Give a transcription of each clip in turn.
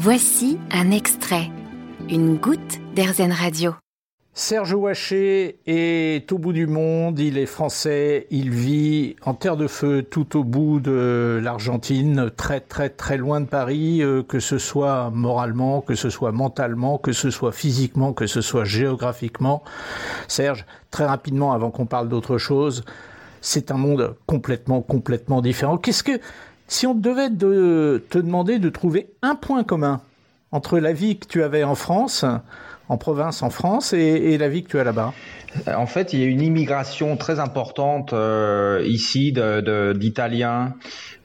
Voici un extrait, une goutte d'Airzen Radio. Serge Ouaché est au bout du monde, il est français, il vit en terre de feu tout au bout de l'Argentine, très très très loin de Paris, euh, que ce soit moralement, que ce soit mentalement, que ce soit physiquement, que ce soit géographiquement. Serge, très rapidement avant qu'on parle d'autre chose, c'est un monde complètement complètement différent. Qu'est-ce que si on devait te demander de trouver un point commun entre la vie que tu avais en France, en province en France et, la vie que tu as là-bas? En fait, il y a une immigration très importante euh, ici d'Italiens,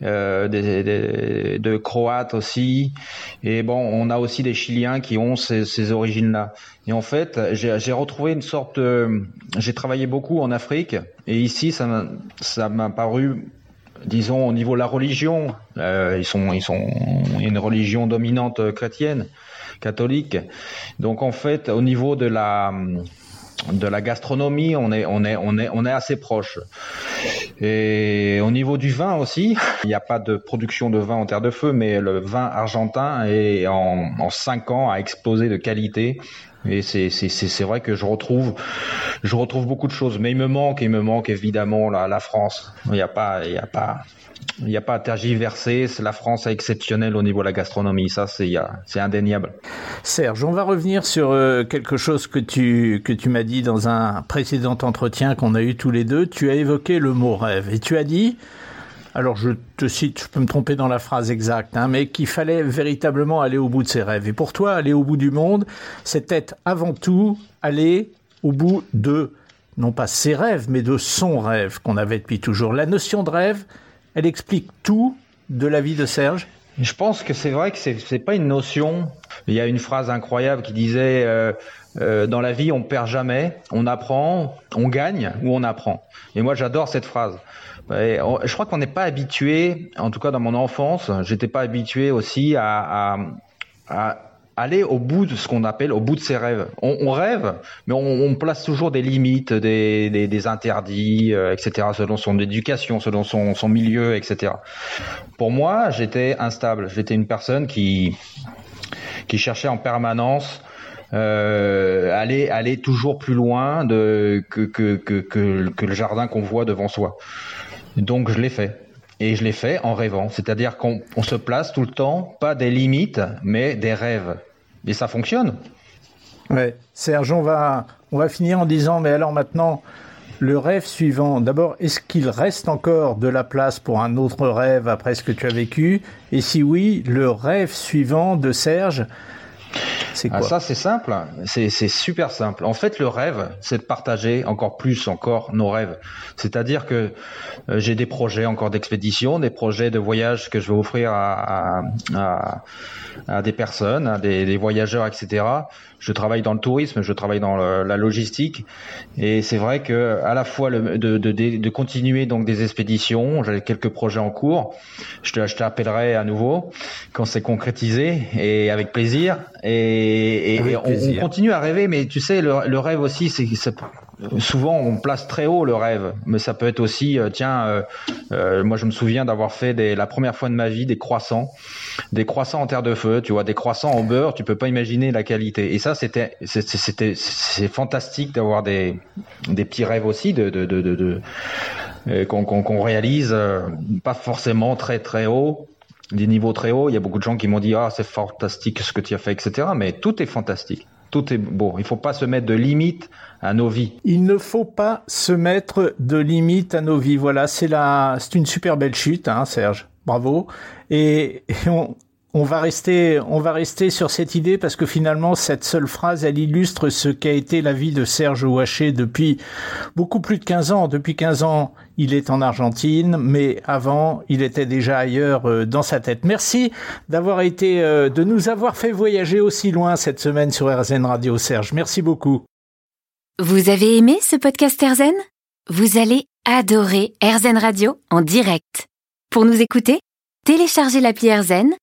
de, euh, de, Croates aussi. Et bon, on a aussi des Chiliens qui ont ces, origines-là. Et en fait, j'ai retrouvé une sorte. J'ai travaillé beaucoup en Afrique et ici, ça m'a paru disons au niveau de la religion, euh, ils sont, ils sont, une religion dominante chrétienne catholique. Donc en fait, au niveau de la de la gastronomie, on est, on est, on est, on est assez proche. Et au niveau du vin aussi, il n'y a pas de production de vin en terre de feu, mais le vin argentin est en, en cinq ans a explosé de qualité. Et c'est, c'est, vrai que je retrouve, je retrouve beaucoup de choses. Mais il me manque, il me manque évidemment la, la France. Il n'y a pas, il y a pas, il n'y a pas à tergiverser. La France est exceptionnelle au niveau de la gastronomie. Ça, c'est indéniable. Serge, on va revenir sur euh, quelque chose que tu, que tu m'as dit dans un précédent entretien qu'on a eu tous les deux. Tu as évoqué le mot rêve et tu as dit, alors je te cite, je peux me tromper dans la phrase exacte, hein, mais qu'il fallait véritablement aller au bout de ses rêves. Et pour toi, aller au bout du monde, c'était avant tout aller au bout de, non pas ses rêves, mais de son rêve qu'on avait depuis toujours. La notion de rêve, elle explique tout de la vie de Serge? Je pense que c'est vrai que c'est n'est pas une notion. Il y a une phrase incroyable qui disait euh, euh, dans la vie on perd jamais, on apprend, on gagne ou on apprend. Et moi j'adore cette phrase. je crois qu'on n'est pas habitué, en tout cas dans mon enfance, j'étais pas habitué aussi à, aller au bout de ce qu'on appelle au bout de ses rêves. On, rêve, mais on, place toujours des limites, des, interdits, euh, etc., selon son éducation, selon son milieu, etc. Pour moi, j'étais instable. J'étais une personne qui, qui cherchait en permanence euh, aller aller toujours plus loin que, que, que le jardin qu'on voit devant soi. Donc je l'ai fait. Et je l'ai fait en rêvant, c'est-à-dire qu'on se place tout le temps, pas des limites, mais des rêves. Et ça fonctionne. Ouais, Serge, on va, on va finir en disant, mais alors maintenant, le rêve suivant, d'abord, est-ce qu'il reste encore de la place pour un autre rêve après ce que tu as vécu? Et si oui, le rêve suivant de Serge, c'est ah, quoi Ça, c'est simple. C'est super simple. En fait, le rêve, c'est de partager encore plus, encore nos rêves. C'est-à-dire que euh, j'ai des projets encore d'expédition, des projets de voyage que je vais offrir à, à, à, des personnes, à des, des, voyageurs, etc. Je travaille dans le tourisme, je travaille dans la logistique, et c'est vrai que à la fois le, de, de, de, continuer donc des expéditions, j'ai quelques projets en cours. Je te, je t'appellerai à nouveau quand c'est concrétisé et avec plaisir. Et, et, on, continue à rêver, mais tu sais, le, le rêve aussi, c'est souvent on place très haut le rêve, mais ça peut être aussi, euh, tiens, euh, euh, moi je me souviens d'avoir fait des, la première fois de ma vie des croissants, des croissants en terre de feu, tu vois, des croissants en beurre, tu peux pas imaginer la qualité. Et ça, c'était, c'était, c'est fantastique d'avoir des, des petits rêves aussi, de, de, de, de, qu'on réalise, pas forcément très très haut, des niveaux très hauts. Il y a beaucoup de gens qui m'ont dit ah c'est fantastique ce que tu as fait, etc. Mais tout est fantastique tout est beau. Il ne faut pas se mettre de limites à nos vies. Il ne faut pas se mettre de limites à nos vies. Voilà, c'est la, c'est une super belle chute, hein, Serge. Bravo. Et, on, on va rester, on va rester sur cette idée parce que finalement, cette seule phrase, elle illustre ce qu'a été la vie de Serge Ouaché depuis beaucoup plus de 15 ans. Depuis 15 ans, il est en Argentine, mais avant, il était déjà ailleurs euh, dans sa tête. Merci d'avoir été, euh, de nous avoir fait voyager aussi loin cette semaine sur RZN Radio, Serge. Merci beaucoup. Vous avez aimé ce podcast RZN? Vous allez adorer RZN Radio en direct. Pour nous écouter, téléchargez l'appli RZN